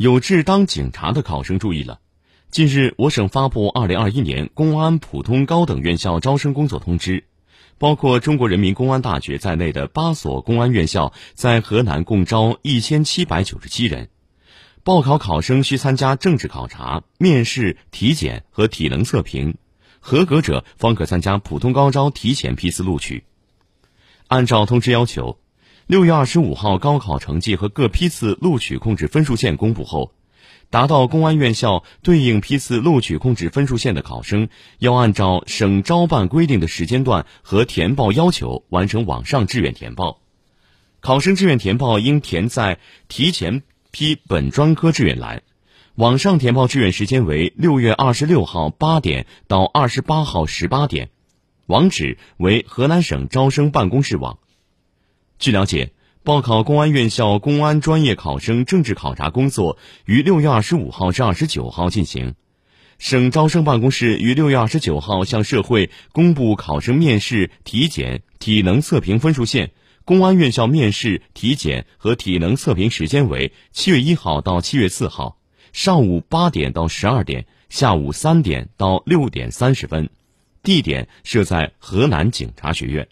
有志当警察的考生注意了，近日我省发布二零二一年公安普通高等院校招生工作通知，包括中国人民公安大学在内的八所公安院校在河南共招一千七百九十七人。报考考生需参加政治考察、面试、体检和体能测评，合格者方可参加普通高招提前批次录取。按照通知要求。六月二十五号，高考成绩和各批次录取控制分数线公布后，达到公安院校对应批次录取控制分数线的考生，要按照省招办规定的时间段和填报要求完成网上志愿填报。考生志愿填报应填在提前批本专科志愿栏。网上填报志愿时间为六月二十六号八点到二十八号十八点，网址为河南省招生办公室网。据了解，报考公安院校公安专业考生政治考察工作于六月二十五号至二十九号进行。省招生办公室于六月二十九号向社会公布考生面试、体检、体能测评分数线。公安院校面试、体检和体能测评时间为七月一号到七月四号，上午八点到十二点，下午三点到六点三十分，地点设在河南警察学院。